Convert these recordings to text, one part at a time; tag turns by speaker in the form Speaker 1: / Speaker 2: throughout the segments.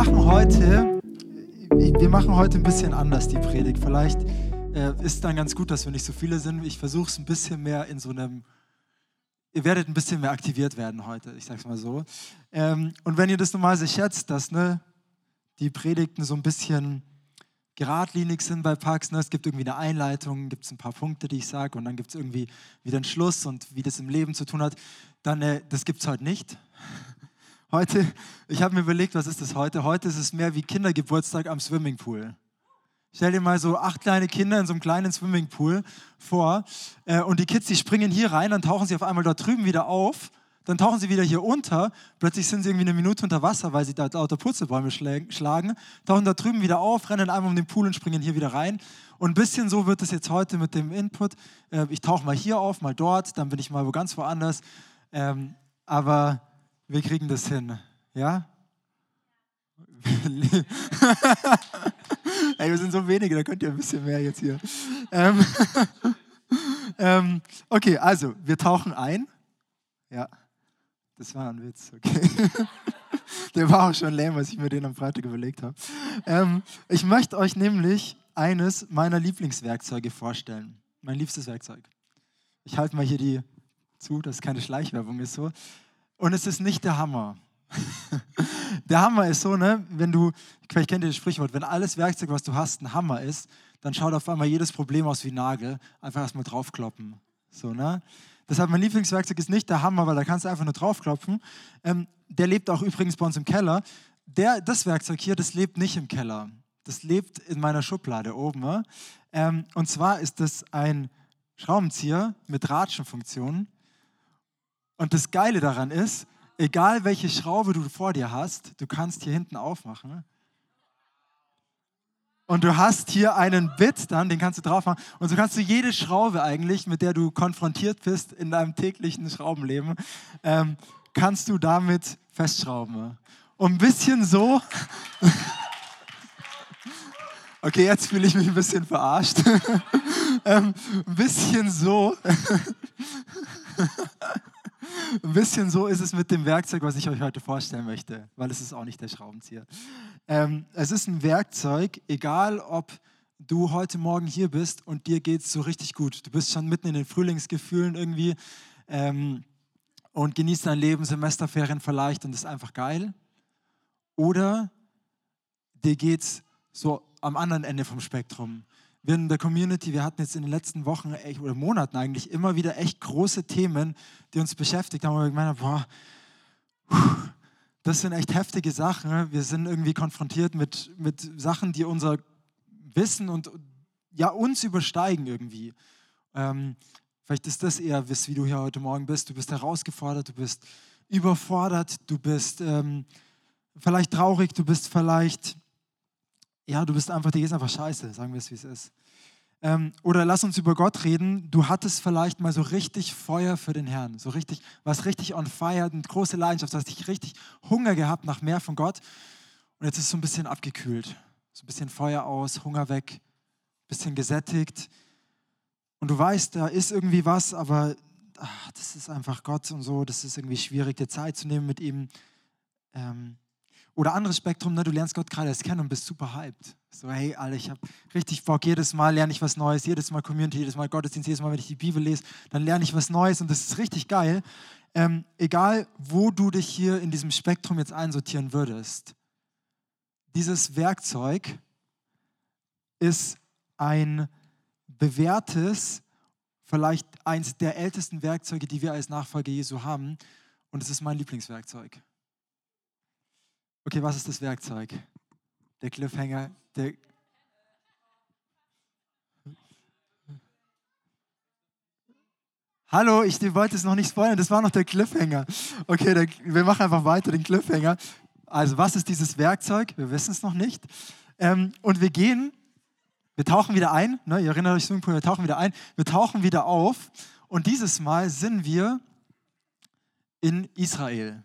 Speaker 1: machen heute, wir machen heute ein bisschen anders die Predigt. Vielleicht äh, ist dann ganz gut, dass wir nicht so viele sind. Ich versuche es ein bisschen mehr in so einem, ihr werdet ein bisschen mehr aktiviert werden heute, ich sage es mal so. Ähm, und wenn ihr das normalerweise schätzt, dass ne, die Predigten so ein bisschen geradlinig sind bei Pax. Ne? Es gibt irgendwie eine Einleitung, gibt es ein paar Punkte, die ich sage und dann gibt es irgendwie wieder einen Schluss und wie das im Leben zu tun hat. Dann, äh, das gibt es heute nicht. Heute, ich habe mir überlegt, was ist das heute? Heute ist es mehr wie Kindergeburtstag am Swimmingpool. Stell dir mal so acht kleine Kinder in so einem kleinen Swimmingpool vor äh, und die Kids, die springen hier rein, dann tauchen sie auf einmal dort drüben wieder auf, dann tauchen sie wieder hier unter, plötzlich sind sie irgendwie eine Minute unter Wasser, weil sie da lauter Purzelbäume schlagen, tauchen da drüben wieder auf, rennen einmal um den Pool und springen hier wieder rein. Und ein bisschen so wird es jetzt heute mit dem Input. Äh, ich tauche mal hier auf, mal dort, dann bin ich mal wo ganz woanders. Ähm, aber wir kriegen das hin. Ja? Ey, wir sind so wenige, da könnt ihr ein bisschen mehr jetzt hier. Ähm, ähm, okay, also, wir tauchen ein. Ja, das war ein Witz, okay. Der war auch schon lame, als ich mir den am Freitag überlegt habe. Ähm, ich möchte euch nämlich eines meiner Lieblingswerkzeuge vorstellen. Mein liebstes Werkzeug. Ich halte mal hier die zu, dass keine Schleichwerbung ist so. Und es ist nicht der Hammer. der Hammer ist so, ne, wenn du, vielleicht kennt ihr das Sprichwort, wenn alles Werkzeug, was du hast, ein Hammer ist, dann schaut auf einmal jedes Problem aus wie Nagel. Einfach erstmal draufkloppen. So, ne? Deshalb mein Lieblingswerkzeug ist nicht der Hammer, weil da kannst du einfach nur draufklopfen. Ähm, der lebt auch übrigens bei uns im Keller. Der, das Werkzeug hier, das lebt nicht im Keller. Das lebt in meiner Schublade oben. Ähm, und zwar ist das ein Schraubenzieher mit Ratschenfunktion. Und das Geile daran ist, egal welche Schraube du vor dir hast, du kannst hier hinten aufmachen. Und du hast hier einen Bit dann, den kannst du drauf machen. Und so kannst du jede Schraube eigentlich, mit der du konfrontiert bist in deinem täglichen Schraubenleben, ähm, kannst du damit festschrauben. Und ein bisschen so. Okay, jetzt fühle ich mich ein bisschen verarscht. ähm, ein bisschen so. Ein bisschen so ist es mit dem Werkzeug, was ich euch heute vorstellen möchte, weil es ist auch nicht der Schraubenzieher. Ähm, es ist ein Werkzeug, egal ob du heute Morgen hier bist und dir geht es so richtig gut. Du bist schon mitten in den Frühlingsgefühlen irgendwie ähm, und genießt dein Leben, Semesterferien vielleicht und ist einfach geil. Oder dir geht es so am anderen Ende vom Spektrum wir in der Community, wir hatten jetzt in den letzten Wochen echt, oder Monaten eigentlich immer wieder echt große Themen, die uns beschäftigt haben. Und ich meine, boah, das sind echt heftige Sachen. Wir sind irgendwie konfrontiert mit, mit Sachen, die unser Wissen und ja, uns übersteigen irgendwie. Ähm, vielleicht ist das eher, wie du hier heute Morgen bist. Du bist herausgefordert, du bist überfordert, du bist ähm, vielleicht traurig, du bist vielleicht ja, du bist einfach, dir ist einfach scheiße, sagen wir es, wie es ist. Ähm, oder lass uns über Gott reden. Du hattest vielleicht mal so richtig Feuer für den Herrn, so richtig, was richtig on fire, eine große Leidenschaft, hast dich richtig Hunger gehabt nach mehr von Gott. Und jetzt ist es so ein bisschen abgekühlt. So ein bisschen Feuer aus, Hunger weg, ein bisschen gesättigt. Und du weißt, da ist irgendwie was, aber ach, das ist einfach Gott und so, das ist irgendwie schwierig, dir Zeit zu nehmen mit ihm. Ähm, oder anderes Spektrum, ne, du lernst Gott gerade erst kennen und bist super hyped. So, hey, Alter, ich habe richtig Bock, jedes Mal lerne ich was Neues, jedes Mal Community, jedes Mal Gottesdienst, jedes Mal, wenn ich die Bibel lese, dann lerne ich was Neues und das ist richtig geil. Ähm, egal, wo du dich hier in diesem Spektrum jetzt einsortieren würdest, dieses Werkzeug ist ein bewährtes, vielleicht eins der ältesten Werkzeuge, die wir als Nachfolger Jesu haben. Und es ist mein Lieblingswerkzeug. Okay, was ist das Werkzeug? Der Cliffhanger, der. Hallo, ich wollte es noch nicht spoilern, das war noch der Cliffhanger. Okay, der, wir machen einfach weiter den Cliffhanger. Also, was ist dieses Werkzeug? Wir wissen es noch nicht. Ähm, und wir gehen, wir tauchen wieder ein. Ne, ihr erinnert euch, wir tauchen wieder ein. Wir tauchen wieder auf. Und dieses Mal sind wir in Israel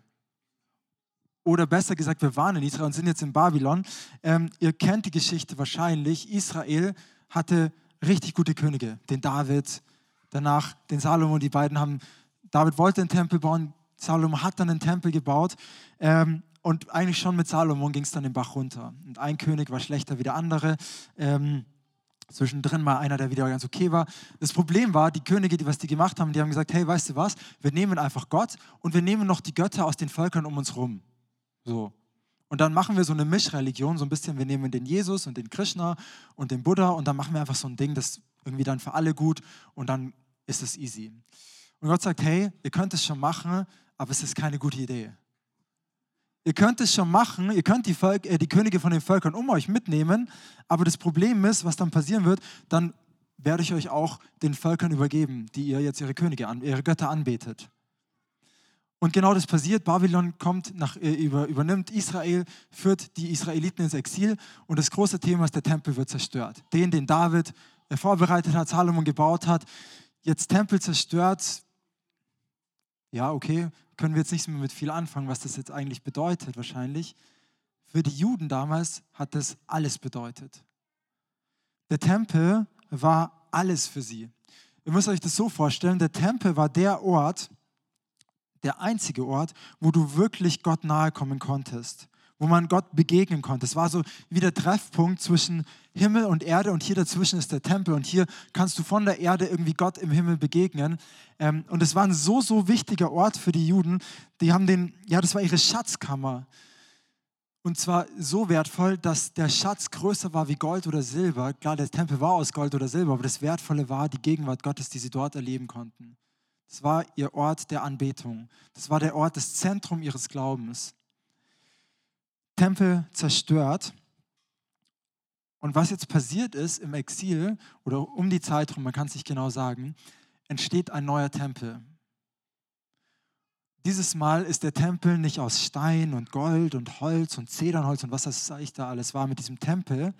Speaker 1: oder besser gesagt, wir waren in Israel und sind jetzt in Babylon. Ähm, ihr kennt die Geschichte wahrscheinlich. Israel hatte richtig gute Könige, den David, danach den Salomo. Die beiden haben, David wollte einen Tempel bauen, Salomo hat dann einen Tempel gebaut. Ähm, Und eigentlich schon mit Salomon ging es dann den Bach runter. Und ein König war schlechter wie der andere. Ähm, zwischendrin mal einer, der wieder ganz okay war. Das Problem war, die Könige, die was die gemacht haben, die haben gesagt, hey, weißt du was, wir nehmen einfach Gott und wir nehmen noch die Götter aus den Völkern um uns rum. So. Und dann machen wir so eine Mischreligion, so ein bisschen, wir nehmen den Jesus und den Krishna und den Buddha und dann machen wir einfach so ein Ding, das irgendwie dann für alle gut und dann ist es easy. Und Gott sagt, hey, ihr könnt es schon machen, aber es ist keine gute Idee. Ihr könnt es schon machen, ihr könnt die, Volk, äh, die Könige von den Völkern um euch mitnehmen, aber das Problem ist, was dann passieren wird, dann werde ich euch auch den Völkern übergeben, die ihr jetzt ihre Könige, ihre Götter anbetet. Und genau das passiert. Babylon kommt nach, äh, über, übernimmt Israel, führt die Israeliten ins Exil und das große Thema ist, der Tempel wird zerstört. Den, den David äh, vorbereitet hat, Salomon gebaut hat, jetzt Tempel zerstört. Ja, okay, können wir jetzt nicht mehr mit viel anfangen, was das jetzt eigentlich bedeutet, wahrscheinlich. Für die Juden damals hat das alles bedeutet. Der Tempel war alles für sie. Ihr müsst euch das so vorstellen, der Tempel war der Ort, der einzige Ort, wo du wirklich Gott nahe kommen konntest wo man Gott begegnen konnte. Es war so wie der Treffpunkt zwischen Himmel und Erde und hier dazwischen ist der Tempel und hier kannst du von der Erde irgendwie Gott im Himmel begegnen. Ähm, und es war ein so, so wichtiger Ort für die Juden. Die haben den, ja, das war ihre Schatzkammer. Und zwar so wertvoll, dass der Schatz größer war wie Gold oder Silber. Klar, der Tempel war aus Gold oder Silber, aber das Wertvolle war die Gegenwart Gottes, die sie dort erleben konnten. Das war ihr Ort der Anbetung. Das war der Ort, das Zentrum ihres Glaubens. Tempel zerstört. Und was jetzt passiert ist im Exil oder um die Zeit herum, man kann es nicht genau sagen, entsteht ein neuer Tempel. Dieses Mal ist der Tempel nicht aus Stein und Gold und Holz und Zedernholz und was das eigentlich da alles war mit diesem Tempel.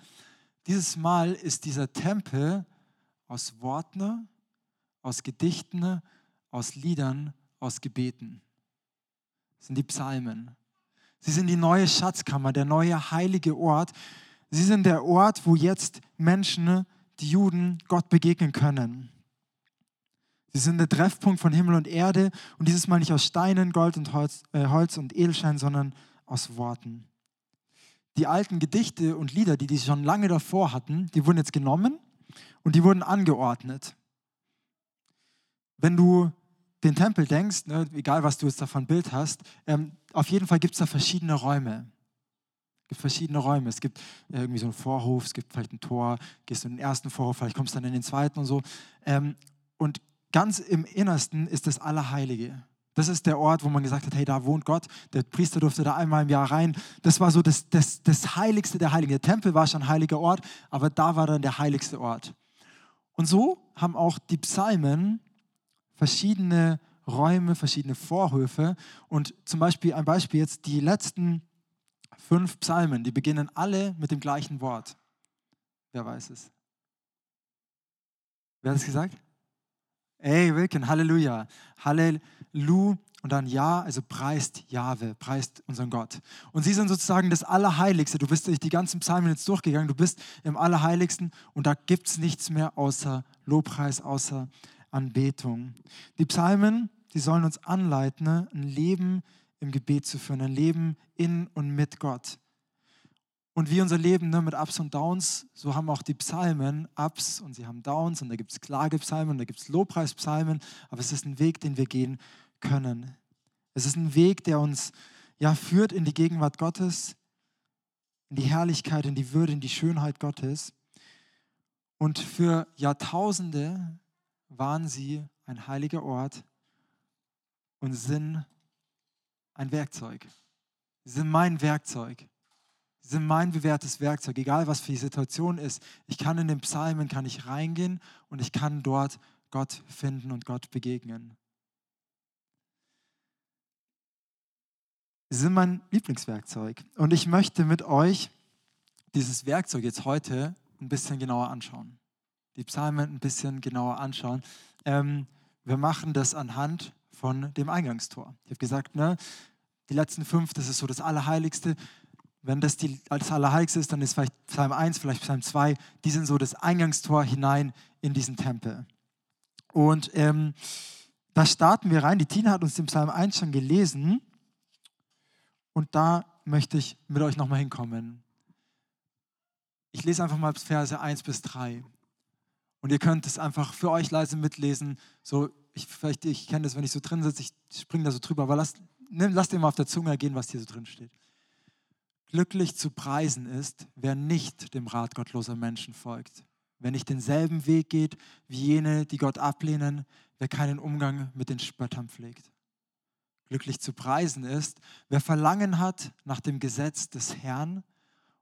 Speaker 1: Dieses Mal ist dieser Tempel aus Worten, aus Gedichten, aus Liedern, aus Gebeten. Das sind die Psalmen. Sie sind die neue Schatzkammer, der neue heilige Ort. Sie sind der Ort, wo jetzt Menschen, die Juden, Gott begegnen können. Sie sind der Treffpunkt von Himmel und Erde und dieses Mal nicht aus Steinen, Gold und Holz, äh, Holz und Edelstein, sondern aus Worten. Die alten Gedichte und Lieder, die die schon lange davor hatten, die wurden jetzt genommen und die wurden angeordnet. Wenn du den Tempel denkst, ne, egal was du jetzt davon Bild hast, ähm, auf jeden Fall gibt es da verschiedene Räume. Es gibt verschiedene Räume. Es gibt irgendwie so einen Vorhof, es gibt vielleicht ein Tor, gehst du in den ersten Vorhof, vielleicht kommst du dann in den zweiten und so. Ähm, und ganz im Innersten ist das Allerheilige. Das ist der Ort, wo man gesagt hat, hey, da wohnt Gott. Der Priester durfte da einmal im Jahr rein. Das war so das, das, das Heiligste der Heiligen. Der Tempel war schon ein heiliger Ort, aber da war dann der heiligste Ort. Und so haben auch die Psalmen verschiedene Räume, verschiedene Vorhöfe. Und zum Beispiel ein Beispiel jetzt, die letzten fünf Psalmen, die beginnen alle mit dem gleichen Wort. Wer weiß es? Wer hat es gesagt? Ey, Wilken, Halleluja. Halleluja. Und dann Ja, also preist Jahwe, preist unseren Gott. Und sie sind sozusagen das Allerheiligste. Du bist durch die ganzen Psalmen jetzt durchgegangen. Du bist im Allerheiligsten und da gibt es nichts mehr außer Lobpreis, außer Anbetung. Die Psalmen, die sollen uns anleiten, ein Leben im Gebet zu führen, ein Leben in und mit Gott. Und wie unser Leben ne, mit Ups und Downs, so haben auch die Psalmen Ups und sie haben Downs und da gibt es Klagepsalmen und da gibt es Lobpreispsalmen, aber es ist ein Weg, den wir gehen können. Es ist ein Weg, der uns ja führt in die Gegenwart Gottes, in die Herrlichkeit, in die Würde, in die Schönheit Gottes. Und für Jahrtausende waren sie ein heiliger Ort und sind ein Werkzeug. Sie sind mein Werkzeug. Sie sind mein bewährtes Werkzeug, egal was für die Situation ist. Ich kann in den Psalmen kann ich reingehen und ich kann dort Gott finden und Gott begegnen. Sie sind mein Lieblingswerkzeug und ich möchte mit euch dieses Werkzeug jetzt heute ein bisschen genauer anschauen die Psalmen ein bisschen genauer anschauen. Ähm, wir machen das anhand von dem Eingangstor. Ich habe gesagt, ne, die letzten fünf, das ist so das Allerheiligste. Wenn das die, das Allerheiligste ist, dann ist vielleicht Psalm 1, vielleicht Psalm 2, die sind so das Eingangstor hinein in diesen Tempel. Und ähm, da starten wir rein. Die Tina hat uns den Psalm 1 schon gelesen. Und da möchte ich mit euch nochmal hinkommen. Ich lese einfach mal Verse 1 bis 3. Und ihr könnt es einfach für euch leise mitlesen. So, ich, vielleicht, ich kenne das, wenn ich so drin sitze, ich springe da so drüber, aber lasst, nimm, lasst dir mal auf der Zunge gehen, was hier so drin steht. Glücklich zu preisen ist, wer nicht dem Rat gottloser Menschen folgt, wer nicht denselben Weg geht wie jene, die Gott ablehnen, wer keinen Umgang mit den Spöttern pflegt. Glücklich zu preisen ist, wer Verlangen hat nach dem Gesetz des Herrn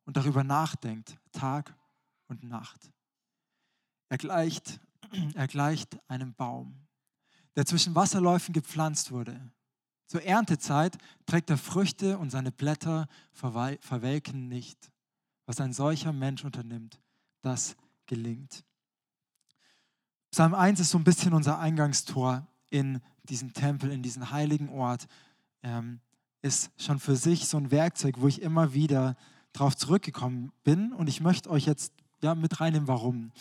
Speaker 1: und darüber nachdenkt, Tag und Nacht. Er gleicht, er gleicht einem Baum, der zwischen Wasserläufen gepflanzt wurde. Zur Erntezeit trägt er Früchte und seine Blätter verwelken nicht. Was ein solcher Mensch unternimmt, das gelingt. Psalm 1 ist so ein bisschen unser Eingangstor in diesen Tempel, in diesen heiligen Ort. Ähm, ist schon für sich so ein Werkzeug, wo ich immer wieder darauf zurückgekommen bin. Und ich möchte euch jetzt ja, mit reinnehmen, warum.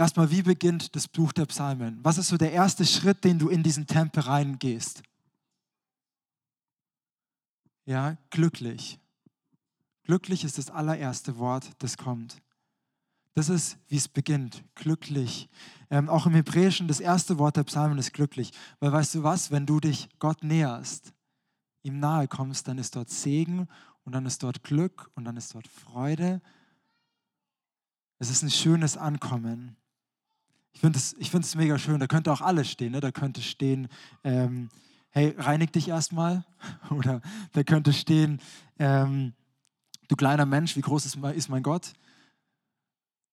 Speaker 1: Erstmal, wie beginnt das Buch der Psalmen? Was ist so der erste Schritt, den du in diesen Tempel reingehst? Ja, glücklich. Glücklich ist das allererste Wort, das kommt. Das ist, wie es beginnt, glücklich. Ähm, auch im Hebräischen, das erste Wort der Psalmen ist glücklich. Weil weißt du was, wenn du dich Gott näherst, ihm nahe kommst, dann ist dort Segen und dann ist dort Glück und dann ist dort Freude. Es ist ein schönes Ankommen. Ich finde es ich mega schön. Da könnte auch alles stehen. Ne? Da könnte stehen, ähm, hey, reinig dich erstmal. Oder da könnte stehen, ähm, du kleiner Mensch, wie groß ist mein Gott?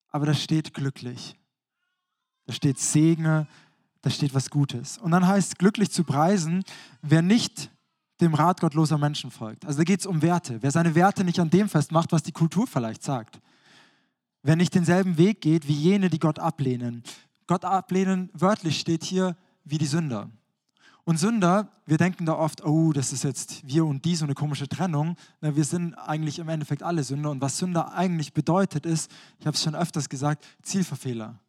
Speaker 1: Aber da steht glücklich. Da steht Segen, da steht was Gutes. Und dann heißt glücklich zu preisen, wer nicht dem Rat gottloser Menschen folgt. Also da geht es um Werte. Wer seine Werte nicht an dem festmacht, was die Kultur vielleicht sagt. Wer nicht denselben Weg geht wie jene, die Gott ablehnen. Gott ablehnen, wörtlich steht hier wie die Sünder. Und Sünder, wir denken da oft, oh, das ist jetzt wir und die, so eine komische Trennung. wir sind eigentlich im Endeffekt alle Sünder. Und was Sünder eigentlich bedeutet, ist, ich habe es schon öfters gesagt, Zielverfehler.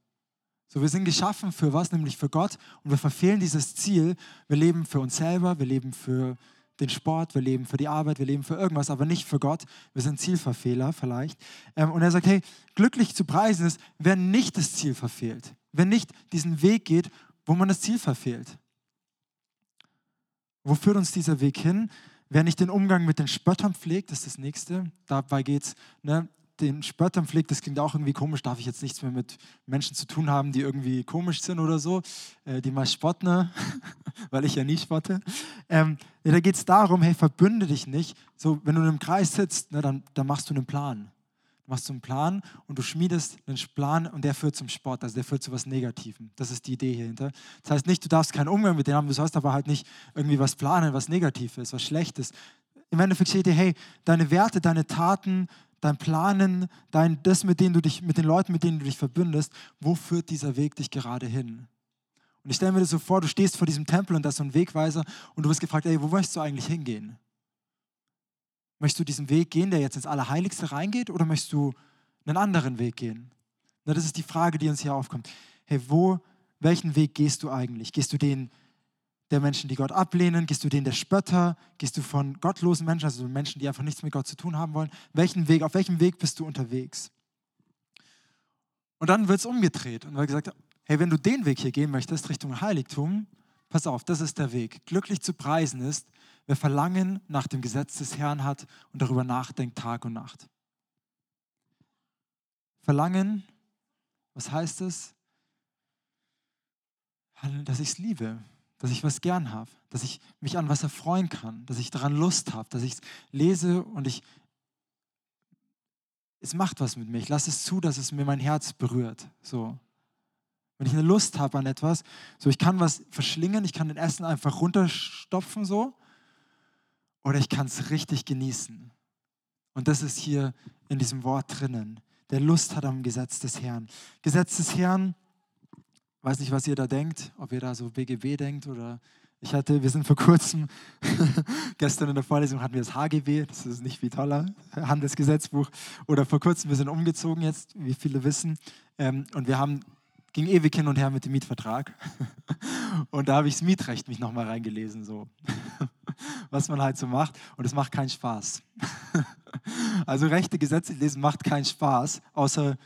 Speaker 1: So, wir sind geschaffen für was? Nämlich für Gott. Und wir verfehlen dieses Ziel. Wir leben für uns selber, wir leben für den Sport, wir leben für die Arbeit, wir leben für irgendwas, aber nicht für Gott. Wir sind Zielverfehler vielleicht. Ähm, und er sagt, hey, glücklich zu preisen ist, wer nicht das Ziel verfehlt, wer nicht diesen Weg geht, wo man das Ziel verfehlt. Wo führt uns dieser Weg hin? Wer nicht den Umgang mit den Spöttern pflegt, ist das Nächste. Dabei geht es, ne, den Spöttern pflegt, das klingt auch irgendwie komisch, darf ich jetzt nichts mehr mit Menschen zu tun haben, die irgendwie komisch sind oder so, äh, die mal spotten, ne? weil ich ja nie spotte. Ähm, ja, da geht es darum, hey, verbünde dich nicht. So, wenn du einem Kreis sitzt, ne, dann, dann machst du einen Plan. Du machst einen Plan und du schmiedest einen Plan und der führt zum Sport, also der führt zu was Negativem. Das ist die Idee hierhinter. Das heißt nicht, du darfst keinen Umgang mit denen haben, du sollst aber halt nicht irgendwie was planen, was Negatives, was Schlechtes. Im Endeffekt steht dir, hey, deine Werte, deine Taten, dein Planen, dein, das, mit, denen du dich, mit den Leuten, mit denen du dich verbündest, wo führt dieser Weg dich gerade hin? Und ich stelle mir das so vor, du stehst vor diesem Tempel und da ist so ein Wegweiser und du wirst gefragt, ey, wo möchtest du eigentlich hingehen? Möchtest du diesen Weg gehen, der jetzt ins Allerheiligste reingeht, oder möchtest du einen anderen Weg gehen? Na, das ist die Frage, die uns hier aufkommt. Hey, wo, welchen Weg gehst du eigentlich? Gehst du den der Menschen, die Gott ablehnen? Gehst du den der Spötter? Gehst du von gottlosen Menschen, also Menschen, die einfach nichts mit Gott zu tun haben wollen? Welchen Weg, auf welchem Weg bist du unterwegs? Und dann wird es umgedreht und wird gesagt, hey, wenn du den Weg hier gehen möchtest, Richtung Heiligtum, pass auf, das ist der Weg. Glücklich zu preisen ist, wer Verlangen nach dem Gesetz des Herrn hat und darüber nachdenkt Tag und Nacht. Verlangen, was heißt es? Dass ich es liebe, dass ich was gern habe, dass ich mich an was erfreuen kann, dass ich daran Lust habe, dass ich es lese und ich es macht was mit mir. Ich lasse es zu, dass es mir mein Herz berührt. So. Wenn ich eine Lust habe an etwas, so ich kann was verschlingen, ich kann den Essen einfach runterstopfen so oder ich kann es richtig genießen. Und das ist hier in diesem Wort drinnen. Der Lust hat am Gesetz des Herrn. Gesetz des Herrn weiß nicht, was ihr da denkt, ob ihr da so BGB denkt oder ich hatte, wir sind vor kurzem, gestern in der Vorlesung hatten wir das HGB, das ist nicht wie toller Handelsgesetzbuch, oder vor kurzem, wir sind umgezogen jetzt, wie viele wissen, ähm, und wir haben, ging ewig hin und her mit dem Mietvertrag und da habe ich das Mietrecht mich nochmal reingelesen, so. was man halt so macht. Und es macht keinen Spaß. also rechte Gesetze lesen macht keinen Spaß, außer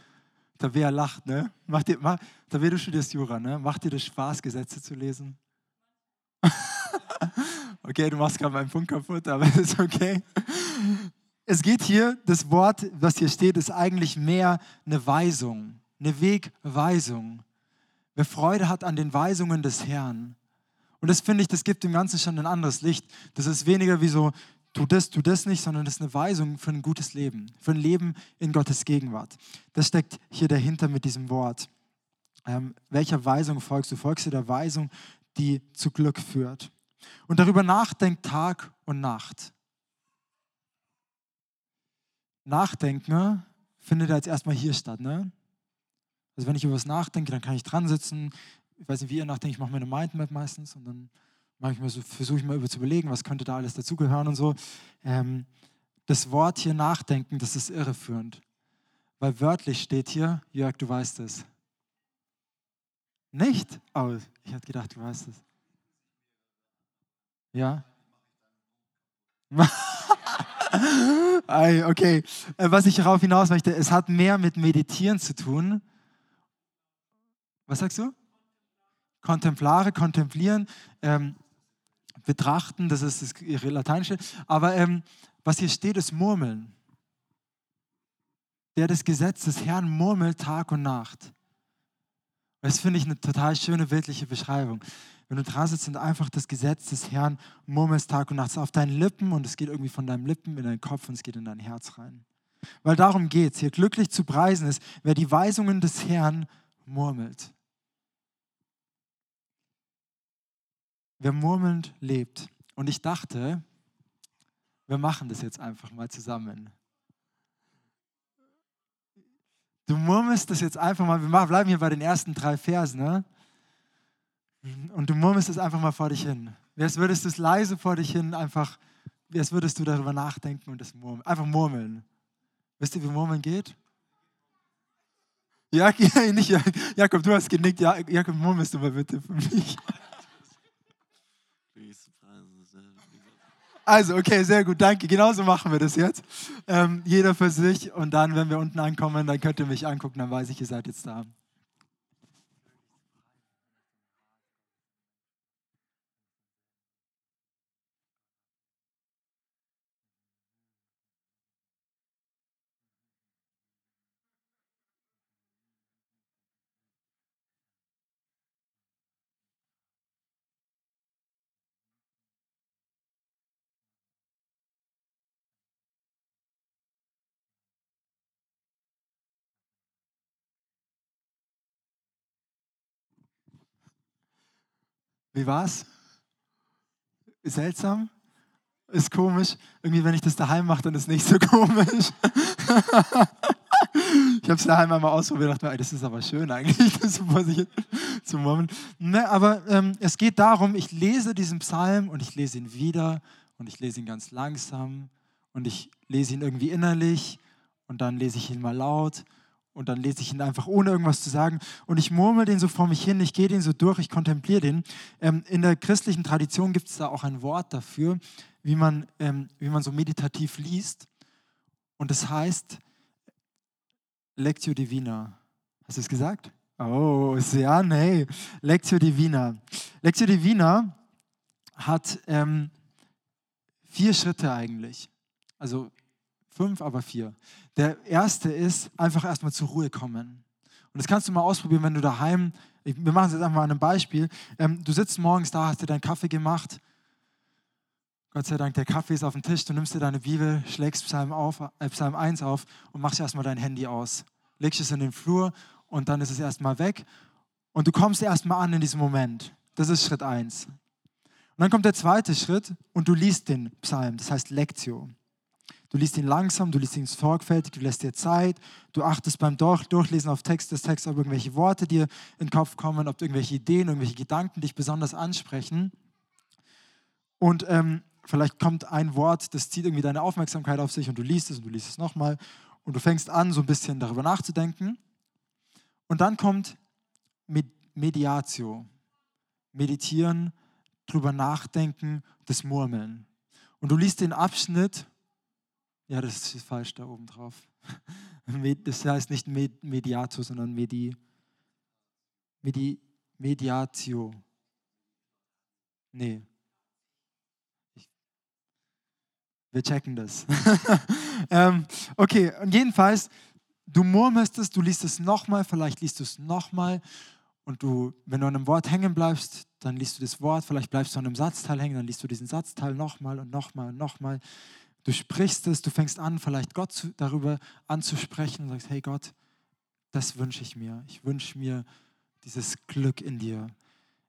Speaker 1: da wer lacht, ne? Macht dir, mach, wer du studierst Jura, ne? Macht dir das Spaß, Gesetze zu lesen? okay, du machst gerade meinen Punkt kaputt, aber ist okay. Es geht hier, das Wort, was hier steht, ist eigentlich mehr eine Weisung, eine Wegweisung. Wer Freude hat an den Weisungen des Herrn. Und das finde ich, das gibt dem Ganzen schon ein anderes Licht. Das ist weniger wie so, tu das, tu das nicht, sondern das ist eine Weisung für ein gutes Leben, für ein Leben in Gottes Gegenwart. Das steckt hier dahinter mit diesem Wort. Ähm, welcher Weisung folgst du? Folgst du der Weisung, die zu Glück führt? Und darüber nachdenkt Tag und Nacht. Nachdenken findet jetzt erstmal hier statt. Ne? Also wenn ich über was nachdenke, dann kann ich dran sitzen. Ich weiß nicht, wie ihr nachdenkt, ich mache mir eine Mindmap meistens und dann so, versuche ich mal über zu überlegen, was könnte da alles dazugehören und so. Ähm, das Wort hier nachdenken, das ist irreführend. Weil wörtlich steht hier, Jörg, du weißt es. Nicht? Oh, ich hatte gedacht, du weißt es. Ja? okay. Äh, was ich darauf hinaus möchte, es hat mehr mit Meditieren zu tun. Was sagst du? Kontemplare, kontemplieren. Ähm, betrachten, das ist das Lateinische. Aber ähm, was hier steht, ist Murmeln. Der das Gesetz des Herrn murmelt Tag und Nacht. Das finde ich eine total schöne bildliche Beschreibung. Wenn du dran sitzt und einfach das Gesetz des Herrn murmelst Tag und Nacht, auf deinen Lippen und es geht irgendwie von deinen Lippen in deinen Kopf und es geht in dein Herz rein. Weil darum geht es. Hier glücklich zu preisen ist, wer die Weisungen des Herrn murmelt. Wer murmelnd lebt. Und ich dachte, wir machen das jetzt einfach mal zusammen. Du murmelst das jetzt einfach mal, wir bleiben hier bei den ersten drei Versen, ne? Und du murmelst es einfach mal vor dich hin. Als würdest du es leise vor dich hin einfach, als würdest du darüber nachdenken und das murmeln. Einfach murmeln. Wisst ihr, wie Murmeln geht? Ja, nicht Jakob, du hast genickt. Ja, Jakob, murmelst du mal bitte für mich. Also, okay, sehr gut, danke. Genauso machen wir das jetzt. Ähm, jeder für sich und dann, wenn wir unten ankommen, dann könnt ihr mich angucken, dann weiß ich, ihr seid jetzt da. Wie war's? Ist seltsam? Ist komisch. Irgendwie, wenn ich das daheim mache, dann ist es nicht so komisch. ich habe es daheim einmal ausprobiert und dachte, das ist aber schön eigentlich, das vor sich zu murmeln. Ne, aber ähm, es geht darum, ich lese diesen Psalm und ich lese ihn wieder und ich lese ihn ganz langsam und ich lese ihn irgendwie innerlich und dann lese ich ihn mal laut und dann lese ich ihn einfach ohne irgendwas zu sagen. Und ich murmel den so vor mich hin, ich gehe den so durch, ich kontempliere den. Ähm, in der christlichen Tradition gibt es da auch ein Wort dafür, wie man, ähm, wie man so meditativ liest. Und das heißt Lectio Divina. Hast du es gesagt? Oh, sehr, nee. Lectio Divina. Lectio Divina hat ähm, vier Schritte eigentlich. Also Fünf, aber vier. Der erste ist einfach erstmal zur Ruhe kommen. Und das kannst du mal ausprobieren, wenn du daheim, wir machen es jetzt einfach mal an einem Beispiel. Ähm, du sitzt morgens da, hast dir deinen Kaffee gemacht. Gott sei Dank, der Kaffee ist auf dem Tisch. Du nimmst dir deine Bibel, schlägst Psalm, auf, äh, Psalm 1 auf und machst erstmal dein Handy aus. Legst es in den Flur und dann ist es erstmal weg. Und du kommst erstmal an in diesem Moment. Das ist Schritt 1. Und dann kommt der zweite Schritt und du liest den Psalm, das heißt Lektio. Du liest ihn langsam, du liest ihn sorgfältig, du lässt dir Zeit, du achtest beim Durchlesen auf Text des Textes, ob irgendwelche Worte dir in den Kopf kommen, ob irgendwelche Ideen, irgendwelche Gedanken dich besonders ansprechen. Und ähm, vielleicht kommt ein Wort, das zieht irgendwie deine Aufmerksamkeit auf sich und du liest es und du liest es nochmal und du fängst an, so ein bisschen darüber nachzudenken. Und dann kommt Mediatio, meditieren, drüber nachdenken, das Murmeln. Und du liest den Abschnitt, ja, das ist falsch da oben drauf. Das heißt nicht Mediato, sondern Medi, Medi, Mediatio. Nee. wir checken das. ähm, okay, und jedenfalls, du murmelst es, du liest es nochmal, vielleicht liest du es nochmal und du, wenn du an einem Wort hängen bleibst, dann liest du das Wort, vielleicht bleibst du an einem Satzteil hängen, dann liest du diesen Satzteil nochmal und nochmal und nochmal. Du sprichst es, du fängst an, vielleicht Gott zu, darüber anzusprechen und sagst, hey Gott, das wünsche ich mir. Ich wünsche mir dieses Glück in dir.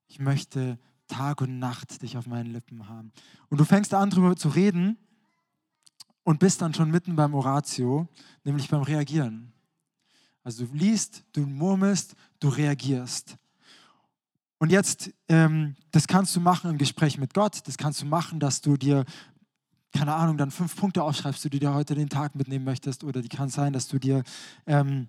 Speaker 1: Ich möchte Tag und Nacht dich auf meinen Lippen haben. Und du fängst an, darüber zu reden und bist dann schon mitten beim Oratio, nämlich beim Reagieren. Also du liest, du murmelst, du reagierst. Und jetzt, ähm, das kannst du machen im Gespräch mit Gott, das kannst du machen, dass du dir, keine Ahnung, dann fünf Punkte aufschreibst, die du dir heute den Tag mitnehmen möchtest. Oder die kann sein, dass du dir ähm,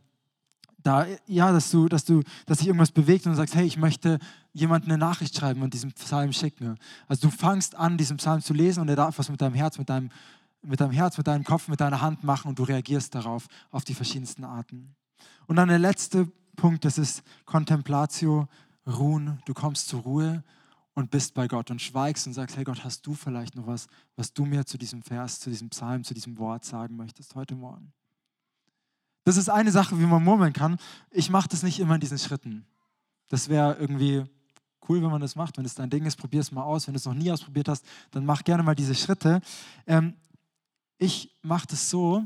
Speaker 1: da, ja, dass du, dass du, dass sich irgendwas bewegt und sagst, hey, ich möchte jemandem eine Nachricht schreiben und diesen Psalm schicken. Also du fangst an, diesen Psalm zu lesen und er darf was mit deinem Herz, mit deinem, mit deinem Herz, mit deinem Kopf, mit deiner Hand machen und du reagierst darauf, auf die verschiedensten Arten. Und dann der letzte Punkt, das ist Contemplatio, Ruhen. Du kommst zur Ruhe und bist bei Gott und schweigst und sagst, hey Gott, hast du vielleicht noch was, was du mir zu diesem Vers, zu diesem Psalm, zu diesem Wort sagen möchtest heute Morgen? Das ist eine Sache, wie man murmeln kann. Ich mache das nicht immer in diesen Schritten. Das wäre irgendwie cool, wenn man das macht. Wenn es dein Ding ist, probier es mal aus. Wenn du es noch nie ausprobiert hast, dann mach gerne mal diese Schritte. Ähm, ich mache das so,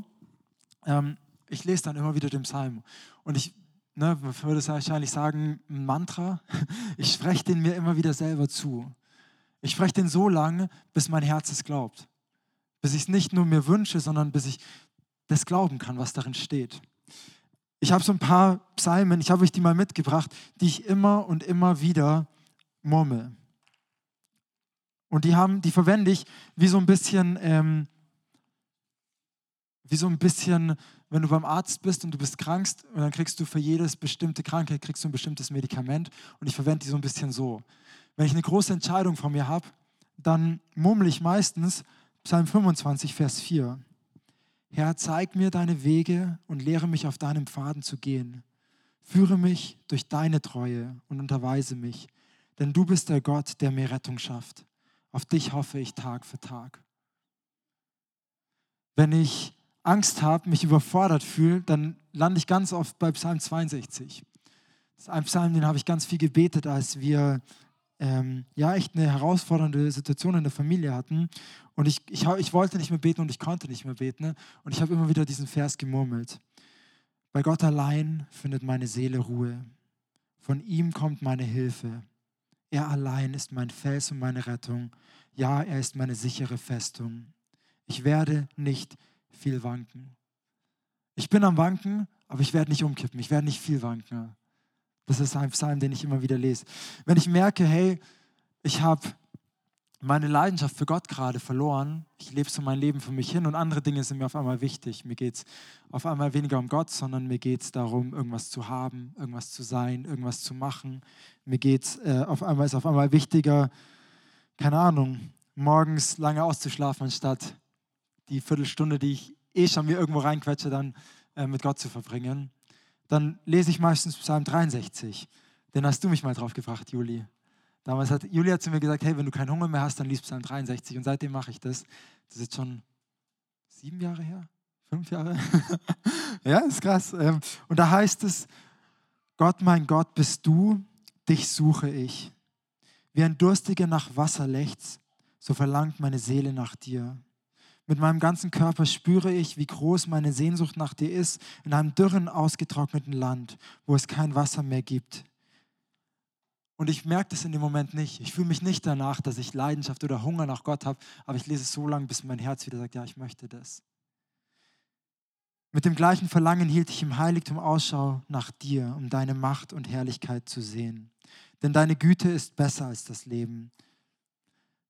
Speaker 1: ähm, ich lese dann immer wieder den Psalm. Und ich ne, würde es wahrscheinlich sagen, ein Mantra. Ich spreche den mir immer wieder selber zu. Ich spreche den so lange, bis mein Herz es glaubt. Bis ich es nicht nur mir wünsche, sondern bis ich das glauben kann, was darin steht. Ich habe so ein paar Psalmen, ich habe euch die mal mitgebracht, die ich immer und immer wieder murmel. Und die, haben, die verwende ich wie so ein bisschen ähm, wie so ein bisschen, wenn du beim Arzt bist und du bist krank und dann kriegst du für jedes bestimmte Krankheit kriegst du ein bestimmtes Medikament und ich verwende die so ein bisschen so. Wenn ich eine große Entscheidung vor mir habe, dann murmel ich meistens Psalm 25, Vers 4. Herr, zeig mir deine Wege und lehre mich auf deinem Pfaden zu gehen. Führe mich durch deine Treue und unterweise mich, denn du bist der Gott, der mir Rettung schafft. Auf dich hoffe ich Tag für Tag. Wenn ich Angst habe, mich überfordert fühle, dann lande ich ganz oft bei Psalm 62. Das ist ein Psalm, den habe ich ganz viel gebetet, als wir ähm, ja echt eine herausfordernde Situation in der Familie hatten. Und ich, ich, ich wollte nicht mehr beten und ich konnte nicht mehr beten. Ne? Und ich habe immer wieder diesen Vers gemurmelt. Bei Gott allein findet meine Seele Ruhe. Von ihm kommt meine Hilfe. Er allein ist mein Fels und meine Rettung. Ja, er ist meine sichere Festung. Ich werde nicht viel wanken. Ich bin am Wanken, aber ich werde nicht umkippen. Ich werde nicht viel wanken. Das ist ein Psalm, den ich immer wieder lese. Wenn ich merke, hey, ich habe meine Leidenschaft für Gott gerade verloren, ich lebe so mein Leben für mich hin und andere Dinge sind mir auf einmal wichtig. Mir geht es auf einmal weniger um Gott, sondern mir geht es darum, irgendwas zu haben, irgendwas zu sein, irgendwas zu machen. Mir geht es äh, auf einmal, ist auf einmal wichtiger, keine Ahnung, morgens lange auszuschlafen, anstatt die Viertelstunde, die ich eh schon mir irgendwo reinquetsche, dann äh, mit Gott zu verbringen, dann lese ich meistens Psalm 63. Den hast du mich mal drauf gebracht, Juli. Damals hat Julia zu mir gesagt, hey, wenn du keinen Hunger mehr hast, dann liest Psalm 63. Und seitdem mache ich das. Das ist jetzt schon sieben Jahre her, fünf Jahre. ja, ist krass. Ähm, und da heißt es, Gott, mein Gott, bist du, dich suche ich. Wie ein Durstiger nach Wasser lechzt, so verlangt meine Seele nach dir. Mit meinem ganzen Körper spüre ich, wie groß meine Sehnsucht nach dir ist, in einem dürren, ausgetrockneten Land, wo es kein Wasser mehr gibt. Und ich merke das in dem Moment nicht. Ich fühle mich nicht danach, dass ich Leidenschaft oder Hunger nach Gott habe, aber ich lese es so lange, bis mein Herz wieder sagt, ja, ich möchte das. Mit dem gleichen Verlangen hielt ich im Heiligtum Ausschau nach dir, um deine Macht und Herrlichkeit zu sehen. Denn deine Güte ist besser als das Leben.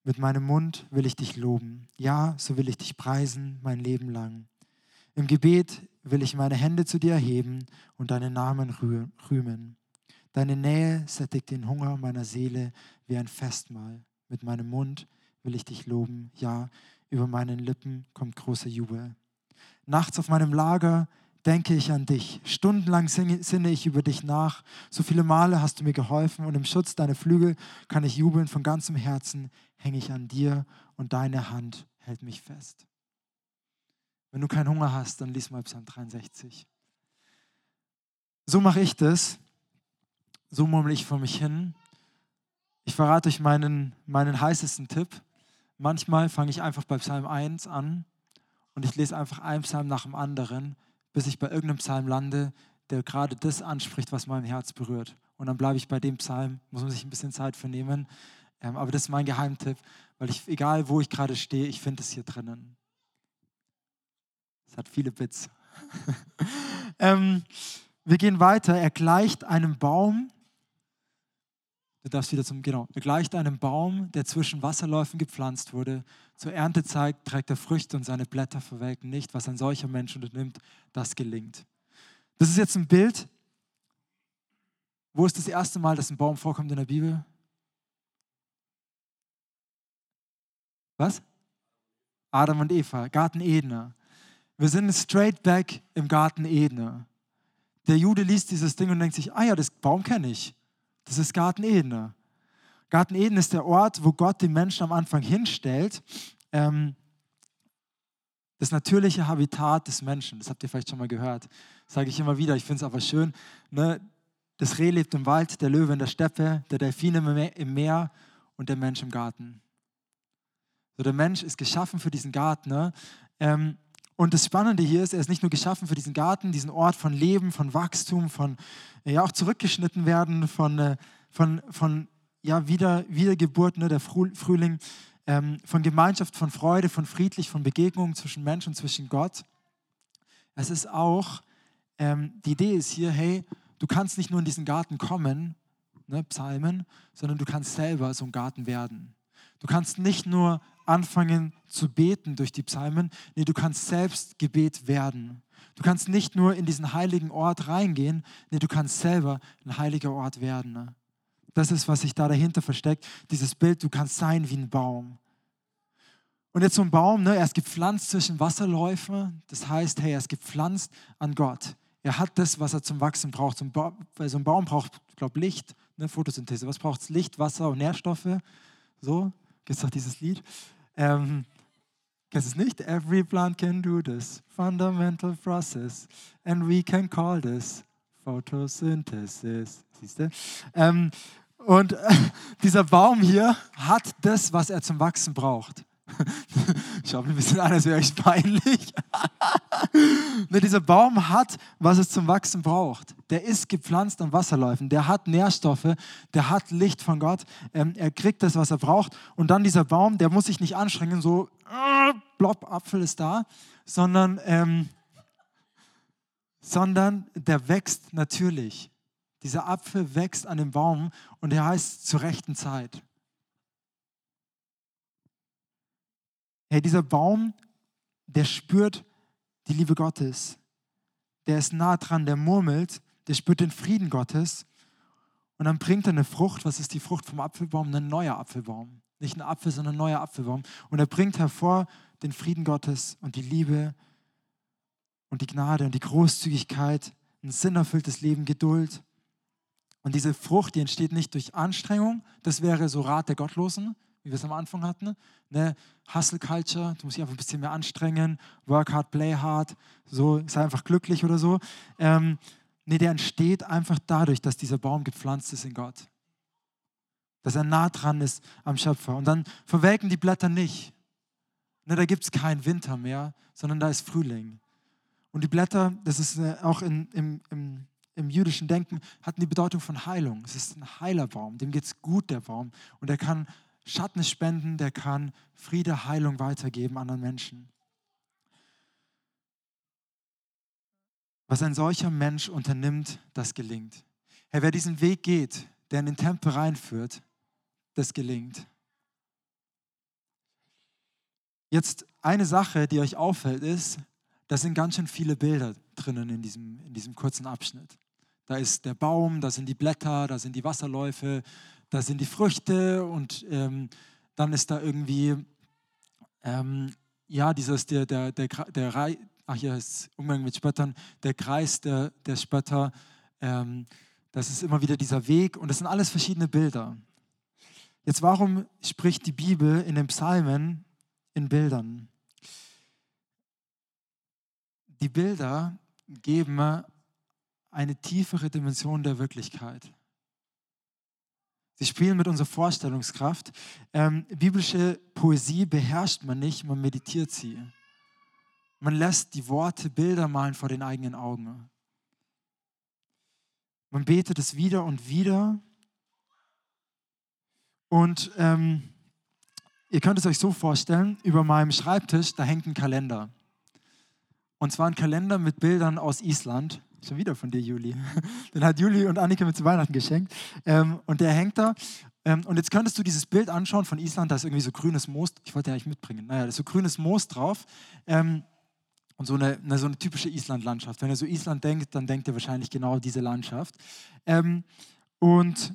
Speaker 1: Mit meinem Mund will ich dich loben. Ja, so will ich dich preisen mein Leben lang. Im Gebet will ich meine Hände zu dir erheben und deinen Namen rühmen. Deine Nähe sättigt den Hunger meiner Seele wie ein Festmahl. Mit meinem Mund will ich dich loben. Ja, über meinen Lippen kommt großer Jubel. Nachts auf meinem Lager denke ich an dich. Stundenlang sinne ich über dich nach. So viele Male hast du mir geholfen und im Schutz deiner Flügel kann ich jubeln. Von ganzem Herzen hänge ich an dir und deine Hand hält mich fest. Wenn du keinen Hunger hast, dann lies mal Psalm 63. So mache ich das. So murmel ich vor mich hin. Ich verrate euch meinen, meinen heißesten Tipp. Manchmal fange ich einfach bei Psalm 1 an und ich lese einfach einen Psalm nach dem anderen, bis ich bei irgendeinem Psalm lande, der gerade das anspricht, was mein Herz berührt. Und dann bleibe ich bei dem Psalm, muss man sich ein bisschen Zeit für nehmen. Ähm, aber das ist mein Geheimtipp, weil ich, egal wo ich gerade stehe, ich finde es hier drinnen. Es hat viele Bits. ähm, wir gehen weiter. Er gleicht einem Baum. Du darfst wieder zum, genau. Er gleicht einem Baum, der zwischen Wasserläufen gepflanzt wurde. Zur Erntezeit trägt er Früchte und seine Blätter verwelken nicht. Was ein solcher Mensch unternimmt, das gelingt. Das ist jetzt ein Bild. Wo ist das erste Mal, dass ein Baum vorkommt in der Bibel? Was? Adam und Eva, Garten Edener. Wir sind straight back im Garten Eden. Der Jude liest dieses Ding und denkt sich, ah ja, das Baum kenne ich. Das ist Garten Eden. Garten Eden ist der Ort, wo Gott den Menschen am Anfang hinstellt. Ähm, das natürliche Habitat des Menschen, das habt ihr vielleicht schon mal gehört. Sage ich immer wieder, ich finde es aber schön. Ne? Das Reh lebt im Wald, der Löwe in der Steppe, der Delfin im Meer und der Mensch im Garten. So, der Mensch ist geschaffen für diesen Garten. Ne? Ähm, und das Spannende hier ist, er ist nicht nur geschaffen für diesen Garten, diesen Ort von Leben, von Wachstum, von ja auch zurückgeschnitten werden, von, äh, von, von ja, Wieder, Wiedergeburt, ne, der Frühling, ähm, von Gemeinschaft, von Freude, von friedlich, von Begegnungen zwischen Mensch und zwischen Gott. Es ist auch, ähm, die Idee ist hier, hey, du kannst nicht nur in diesen Garten kommen, ne, Psalmen, sondern du kannst selber so ein Garten werden. Du kannst nicht nur anfangen zu beten durch die Psalmen. Nee, du kannst selbst Gebet werden. Du kannst nicht nur in diesen heiligen Ort reingehen, nee, du kannst selber ein heiliger Ort werden. Das ist, was sich da dahinter versteckt. Dieses Bild, du kannst sein wie ein Baum. Und jetzt so ein Baum, ne, er ist gepflanzt zwischen Wasserläufen. Das heißt, hey, er ist gepflanzt an Gott. Er hat das, was er zum Wachsen braucht. Ba weil so ein Baum braucht, ich glaube, Licht, ne, Photosynthese. Was braucht es? Licht, Wasser und Nährstoffe. So, gibt es doch dieses Lied. Ähm, kennst du es nicht? Every plant can do this fundamental process and we can call this Photosynthesis. Siehst du? Ähm, und äh, dieser Baum hier hat das, was er zum Wachsen braucht. Schaut mir ein bisschen an, als wäre ich peinlich. ne, dieser Baum hat, was es zum Wachsen braucht. Der ist gepflanzt an Wasserläufen. Der hat Nährstoffe. Der hat Licht von Gott. Ähm, er kriegt das, was er braucht. Und dann dieser Baum, der muss sich nicht anstrengen, so, äh, blopp, Apfel ist da, sondern, ähm, sondern der wächst natürlich. Dieser Apfel wächst an dem Baum und er heißt zur rechten Zeit. Hey, dieser Baum, der spürt die Liebe Gottes. Der ist nah dran, der murmelt, der spürt den Frieden Gottes. Und dann bringt er eine Frucht. Was ist die Frucht vom Apfelbaum? Ein neuer Apfelbaum. Nicht ein Apfel, sondern ein neuer Apfelbaum. Und er bringt hervor den Frieden Gottes und die Liebe und die Gnade und die Großzügigkeit, ein sinnerfülltes Leben, Geduld. Und diese Frucht, die entsteht nicht durch Anstrengung, das wäre so Rat der Gottlosen, wie wir es am Anfang hatten. Ne? Hustle Culture, du musst dich einfach ein bisschen mehr anstrengen, work hard, play hard, so, sei einfach glücklich oder so. Ähm, nee, der entsteht einfach dadurch, dass dieser Baum gepflanzt ist in Gott. Dass er nah dran ist am Schöpfer. Und dann verwelken die Blätter nicht. Ne, da gibt es keinen Winter mehr, sondern da ist Frühling. Und die Blätter, das ist äh, auch in, im, im, im jüdischen Denken, hatten die Bedeutung von Heilung. Es ist ein heiler Baum, dem geht es gut, der Baum. Und er kann Schatten spenden, der kann Friede, Heilung weitergeben anderen Menschen. Was ein solcher Mensch unternimmt, das gelingt. Herr, wer diesen Weg geht, der in den Tempel reinführt, das gelingt. Jetzt eine Sache, die euch auffällt, ist, da sind ganz schön viele Bilder drinnen in diesem, in diesem kurzen Abschnitt. Da ist der Baum, da sind die Blätter, da sind die Wasserläufe, da sind die Früchte und ähm, dann ist da irgendwie, ähm, ja, dieses, der, der, der, der, der ach hier ist Umgang mit Spöttern, der Kreis der, der Spötter, ähm, das ist immer wieder dieser Weg und das sind alles verschiedene Bilder. Jetzt, warum spricht die Bibel in den Psalmen in Bildern? Die Bilder geben eine tiefere Dimension der Wirklichkeit. Sie spielen mit unserer Vorstellungskraft. Ähm, biblische Poesie beherrscht man nicht, man meditiert sie. Man lässt die Worte Bilder malen vor den eigenen Augen. Man betet es wieder und wieder. Und ähm, ihr könnt es euch so vorstellen, über meinem Schreibtisch, da hängt ein Kalender. Und zwar ein Kalender mit Bildern aus Island. Schon wieder von dir, Juli. Den hat Juli und Annika mir zu Weihnachten geschenkt. Ähm, und der hängt da. Ähm, und jetzt könntest du dieses Bild anschauen von Island. Da ist irgendwie so grünes Moos. Ich wollte ja eigentlich mitbringen. Naja, da ist so grünes Moos drauf. Ähm, und so eine, eine, so eine typische Island-Landschaft. Wenn ihr so Island denkt, dann denkt ihr wahrscheinlich genau diese Landschaft. Ähm, und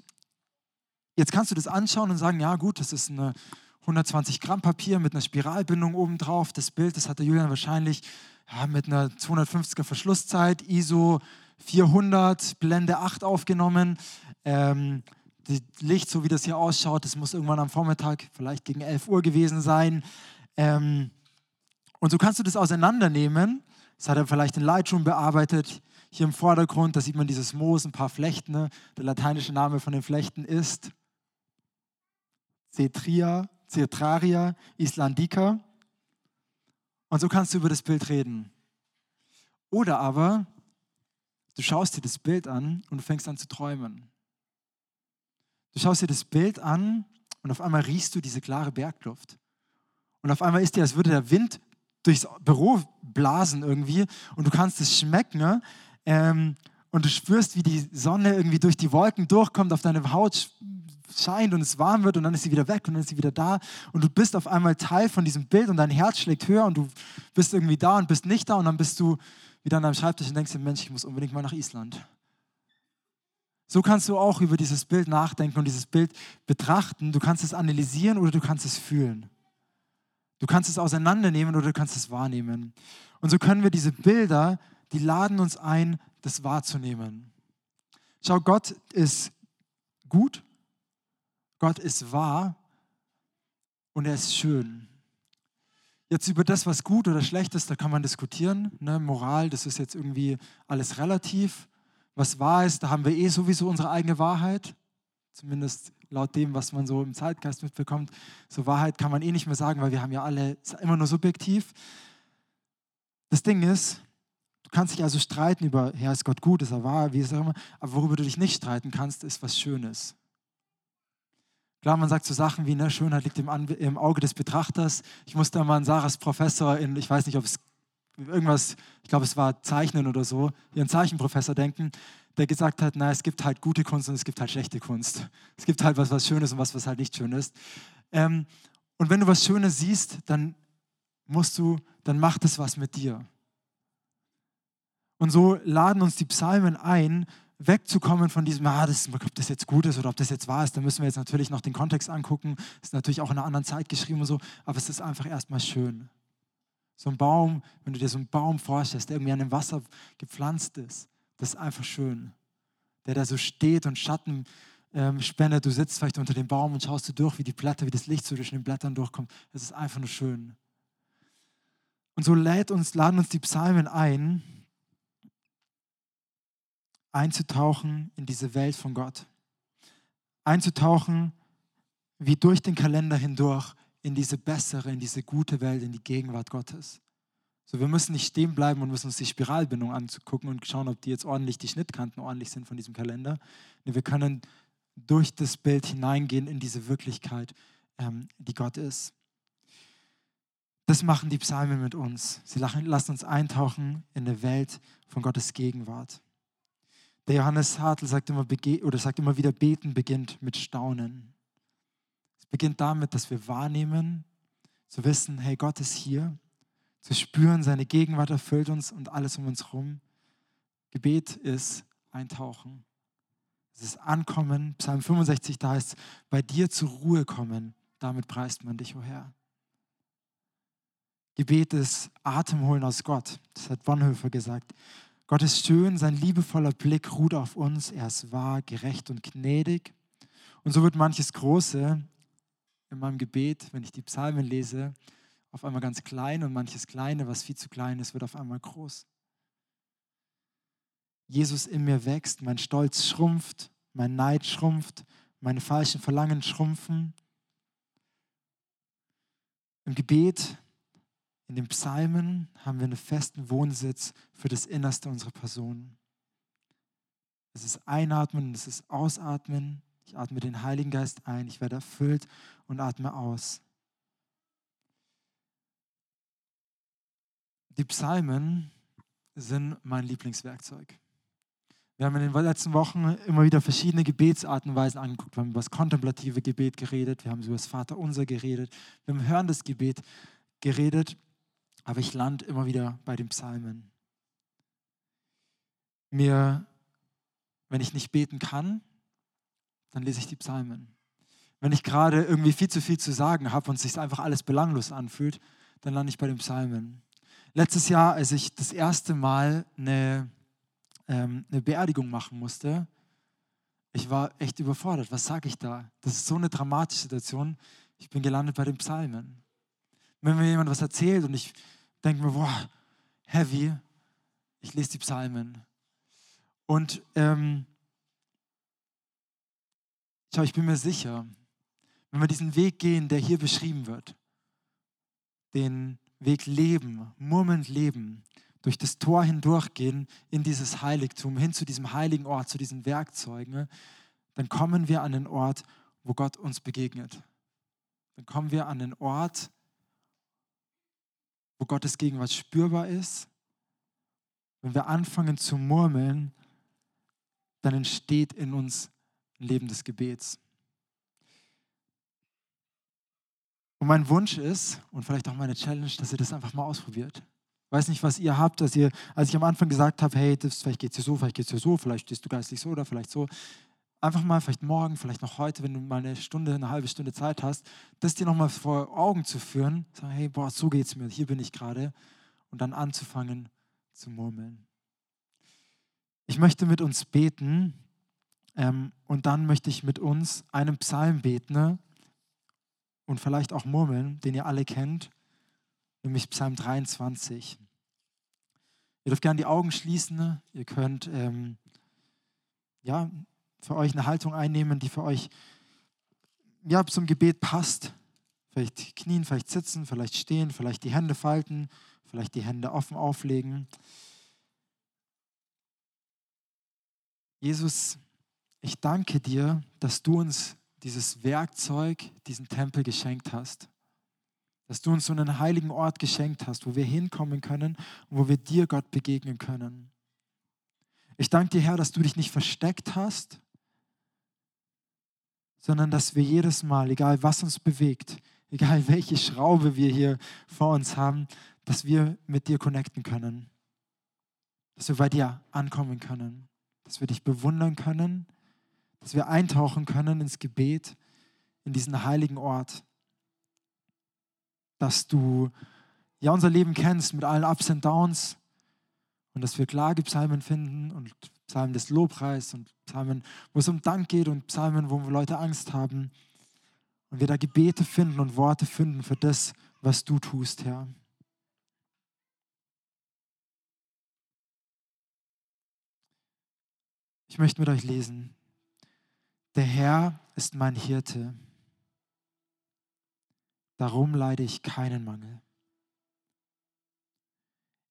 Speaker 1: jetzt kannst du das anschauen und sagen, ja gut, das ist eine 120 Gramm Papier mit einer Spiralbindung oben drauf. Das Bild, das hat der Julian wahrscheinlich ja, mit einer 250er Verschlusszeit, ISO 400, Blende 8 aufgenommen. Ähm, das Licht, so wie das hier ausschaut, das muss irgendwann am Vormittag, vielleicht gegen 11 Uhr gewesen sein. Ähm, und so kannst du das auseinandernehmen. Das hat er vielleicht in Lightroom bearbeitet. Hier im Vordergrund, da sieht man dieses Moos, ein paar Flechten. Ne? Der lateinische Name von den Flechten ist Cetria, Cetraria islandica. Und so kannst du über das Bild reden. Oder aber du schaust dir das Bild an und du fängst an zu träumen. Du schaust dir das Bild an und auf einmal riechst du diese klare Bergluft. Und auf einmal ist dir, als würde der Wind durchs Büro blasen irgendwie und du kannst es schmecken. Ne? Ähm, und du spürst, wie die Sonne irgendwie durch die Wolken durchkommt, auf deine Haut scheint und es warm wird und dann ist sie wieder weg und dann ist sie wieder da und du bist auf einmal Teil von diesem Bild und dein Herz schlägt höher und du bist irgendwie da und bist nicht da und dann bist du wieder an deinem Schreibtisch und denkst dir, Mensch, ich muss unbedingt mal nach Island. So kannst du auch über dieses Bild nachdenken und dieses Bild betrachten. Du kannst es analysieren oder du kannst es fühlen. Du kannst es auseinandernehmen oder du kannst es wahrnehmen. Und so können wir diese Bilder, die laden uns ein, das wahrzunehmen. Schau, Gott ist gut Gott ist wahr und er ist schön. Jetzt über das, was gut oder schlecht ist, da kann man diskutieren. Ne? Moral, das ist jetzt irgendwie alles relativ. Was wahr ist, da haben wir eh sowieso unsere eigene Wahrheit. Zumindest laut dem, was man so im Zeitgeist mitbekommt. So Wahrheit kann man eh nicht mehr sagen, weil wir haben ja alle immer nur subjektiv. Das Ding ist, kannst dich also streiten über, ja, ist Gott gut, ist er wahr, wie ist er immer. Aber worüber du dich nicht streiten kannst, ist was Schönes. Klar, man sagt so Sachen wie, ne, Schönheit liegt im, im, Auge des Betrachters. Ich musste mal an Sarahs Professor in, ich weiß nicht, ob es irgendwas, ich glaube, es war Zeichnen oder so, ihren Zeichenprofessor denken, der gesagt hat, na, es gibt halt gute Kunst und es gibt halt schlechte Kunst. Es gibt halt was, was schön ist und was, was halt nicht schön ist. Ähm, und wenn du was Schönes siehst, dann musst du, dann macht es was mit dir. Und so laden uns die Psalmen ein, wegzukommen von diesem, ah, das, ob das jetzt gut ist oder ob das jetzt wahr ist, da müssen wir jetzt natürlich noch den Kontext angucken. Das ist natürlich auch in einer anderen Zeit geschrieben und so, aber es ist einfach erstmal schön. So ein Baum, wenn du dir so einen Baum vorstellst, der irgendwie an dem Wasser gepflanzt ist, das ist einfach schön. Der da so steht und Schatten ähm, spendet, du sitzt vielleicht unter dem Baum und schaust du durch, wie die Blätter, wie das Licht so zwischen den Blättern durchkommt. Es ist einfach nur schön. Und so lädt uns, laden uns die Psalmen ein, einzutauchen in diese Welt von Gott. Einzutauchen wie durch den Kalender hindurch in diese bessere, in diese gute Welt, in die Gegenwart Gottes. So, wir müssen nicht stehen bleiben und müssen uns die Spiralbindung angucken und schauen, ob die jetzt ordentlich, die Schnittkanten ordentlich sind von diesem Kalender. Nee, wir können durch das Bild hineingehen in diese Wirklichkeit, ähm, die Gott ist. Das machen die Psalmen mit uns. Sie lassen uns eintauchen in eine Welt von Gottes Gegenwart. Der Johannes Hartl sagt immer, oder sagt immer wieder, beten beginnt mit Staunen. Es beginnt damit, dass wir wahrnehmen, zu wissen, hey, Gott ist hier, zu spüren, seine Gegenwart erfüllt uns und alles um uns herum. Gebet ist Eintauchen. Es ist Ankommen. Psalm 65, da heißt es, bei dir zur Ruhe kommen, damit preist man dich, o oh Herr. Gebet ist Atemholen aus Gott. Das hat Bonhoeffer gesagt. Gott ist schön, sein liebevoller Blick ruht auf uns. Er ist wahr, gerecht und gnädig. Und so wird manches Große in meinem Gebet, wenn ich die Psalmen lese, auf einmal ganz klein und manches Kleine, was viel zu klein ist, wird auf einmal groß. Jesus in mir wächst, mein Stolz schrumpft, mein Neid schrumpft, meine falschen Verlangen schrumpfen. Im Gebet in den Psalmen haben wir einen festen Wohnsitz für das Innerste unserer Person. Es ist Einatmen und es ist Ausatmen. Ich atme den Heiligen Geist ein, ich werde erfüllt und atme aus. Die Psalmen sind mein Lieblingswerkzeug. Wir haben in den letzten Wochen immer wieder verschiedene Gebetsartenweisen angeguckt. Wir haben über das kontemplative Gebet geredet, wir haben über das Vaterunser geredet, wir haben hörendes Gebet geredet aber ich lande immer wieder bei den Psalmen. Mir, wenn ich nicht beten kann, dann lese ich die Psalmen. Wenn ich gerade irgendwie viel zu viel zu sagen habe und sich einfach alles belanglos anfühlt, dann lande ich bei den Psalmen. Letztes Jahr, als ich das erste Mal eine, ähm, eine Beerdigung machen musste, ich war echt überfordert. Was sage ich da? Das ist so eine dramatische Situation. Ich bin gelandet bei den Psalmen. Wenn mir jemand was erzählt und ich denke mir, boah, heavy. Ich lese die Psalmen. Und ähm, schau, ich bin mir sicher, wenn wir diesen Weg gehen, der hier beschrieben wird, den Weg leben, murmelnd leben, durch das Tor hindurchgehen in dieses Heiligtum, hin zu diesem heiligen Ort, zu diesen Werkzeugen, dann kommen wir an den Ort, wo Gott uns begegnet. Dann kommen wir an den Ort, wo Gottes Gegenwart spürbar ist, wenn wir anfangen zu murmeln, dann entsteht in uns ein Leben des Gebets. Und mein Wunsch ist, und vielleicht auch meine Challenge, dass ihr das einfach mal ausprobiert. Ich weiß nicht, was ihr habt, dass ihr, als ich am Anfang gesagt habe, hey, das, vielleicht geht es dir so, vielleicht geht es dir so, vielleicht stehst du geistlich so oder vielleicht so, einfach mal, vielleicht morgen, vielleicht noch heute, wenn du mal eine Stunde, eine halbe Stunde Zeit hast, das dir nochmal vor Augen zu führen, sagen, hey, boah, so geht's mir, hier bin ich gerade, und dann anzufangen zu murmeln. Ich möchte mit uns beten ähm, und dann möchte ich mit uns einen Psalm beten ne? und vielleicht auch murmeln, den ihr alle kennt, nämlich Psalm 23. Ihr dürft gerne die Augen schließen, ihr könnt ähm, ja, für euch eine Haltung einnehmen, die für euch ja, zum Gebet passt. Vielleicht knien, vielleicht sitzen, vielleicht stehen, vielleicht die Hände falten, vielleicht die Hände offen auflegen. Jesus, ich danke dir, dass du uns dieses Werkzeug, diesen Tempel geschenkt hast. Dass du uns so einen heiligen Ort geschenkt hast, wo wir hinkommen können und wo wir dir, Gott, begegnen können. Ich danke dir, Herr, dass du dich nicht versteckt hast, sondern dass wir jedes Mal, egal was uns bewegt, egal welche Schraube wir hier vor uns haben, dass wir mit dir connecten können, dass wir bei dir ankommen können, dass wir dich bewundern können, dass wir eintauchen können ins Gebet, in diesen heiligen Ort, dass du ja unser Leben kennst mit allen Ups und Downs und dass wir Klagepsalmen finden und Psalmen des Lobpreis und Psalmen, wo es um Dank geht und Psalmen, wo Leute Angst haben. Und wir da Gebete finden und Worte finden für das, was du tust, Herr. Ich möchte mit euch lesen. Der Herr ist mein Hirte. Darum leide ich keinen Mangel.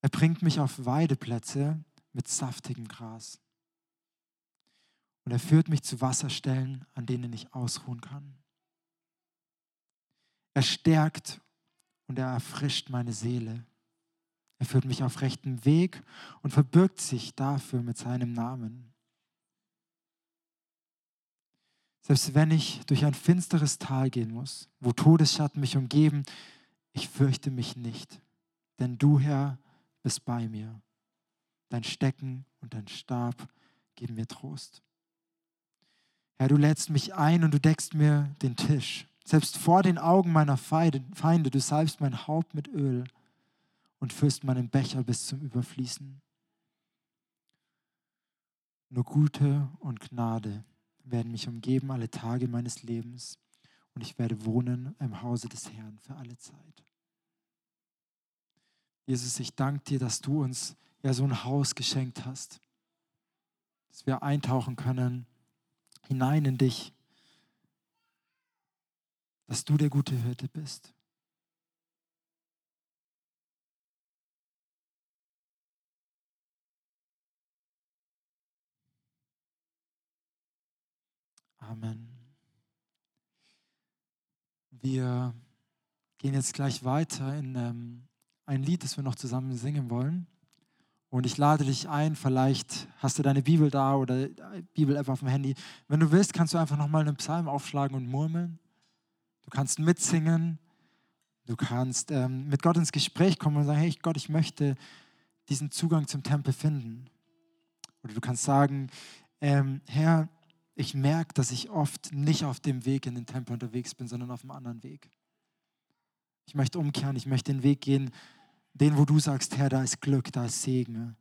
Speaker 1: Er bringt mich auf Weideplätze mit saftigem Gras. Und er führt mich zu Wasserstellen, an denen ich ausruhen kann. Er stärkt und er erfrischt meine Seele. Er führt mich auf rechtem Weg und verbirgt sich dafür mit seinem Namen. Selbst wenn ich durch ein finsteres Tal gehen muss, wo Todesschatten mich umgeben, ich fürchte mich nicht, denn du, Herr, bist bei mir. Dein Stecken und dein Stab geben mir Trost. Herr, du lädst mich ein und du deckst mir den Tisch Selbst vor den Augen meiner Feinde, du salbst mein Haupt mit Öl und füllst meinen Becher bis zum Überfließen. Nur Gute und Gnade werden mich umgeben alle Tage meines Lebens und ich werde wohnen im Hause des Herrn für alle Zeit. Jesus, ich danke dir, dass du uns ja so ein Haus geschenkt hast, dass wir eintauchen können hinein in dich, dass du der gute Hirte bist. Amen. Wir gehen jetzt gleich weiter in ähm, ein Lied, das wir noch zusammen singen wollen. Und ich lade dich ein, vielleicht hast du deine Bibel da oder Bibel-App auf dem Handy. Wenn du willst, kannst du einfach nochmal einen Psalm aufschlagen und murmeln. Du kannst mitsingen. Du kannst ähm, mit Gott ins Gespräch kommen und sagen, hey Gott, ich möchte diesen Zugang zum Tempel finden. Oder du kannst sagen, ähm, Herr, ich merke, dass ich oft nicht auf dem Weg in den Tempel unterwegs bin, sondern auf einem anderen Weg. Ich möchte umkehren, ich möchte den Weg gehen, den, wo du sagst, Herr, da ist Glück, da ist Segen.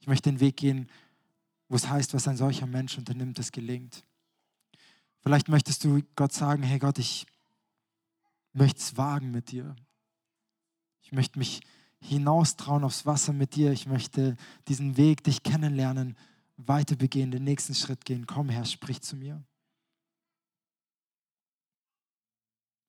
Speaker 1: Ich möchte den Weg gehen, wo es heißt, was ein solcher Mensch unternimmt, das gelingt. Vielleicht möchtest du Gott sagen, hey Gott, ich möchte es wagen mit dir. Ich möchte mich hinaustrauen aufs Wasser mit dir. Ich möchte diesen Weg, dich kennenlernen, weiter begehen, den nächsten Schritt gehen. Komm, Herr, sprich zu mir.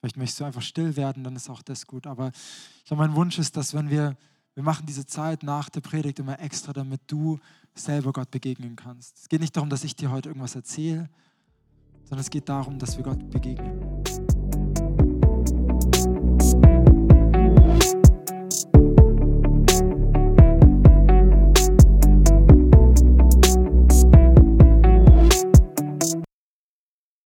Speaker 1: Vielleicht möchtest du einfach still werden, dann ist auch das gut. Aber ich glaube, mein Wunsch ist, dass wenn wir, wir machen diese Zeit nach der Predigt immer extra, damit du selber Gott begegnen kannst. Es geht nicht darum, dass ich dir heute irgendwas erzähle, sondern es geht darum, dass wir Gott begegnen.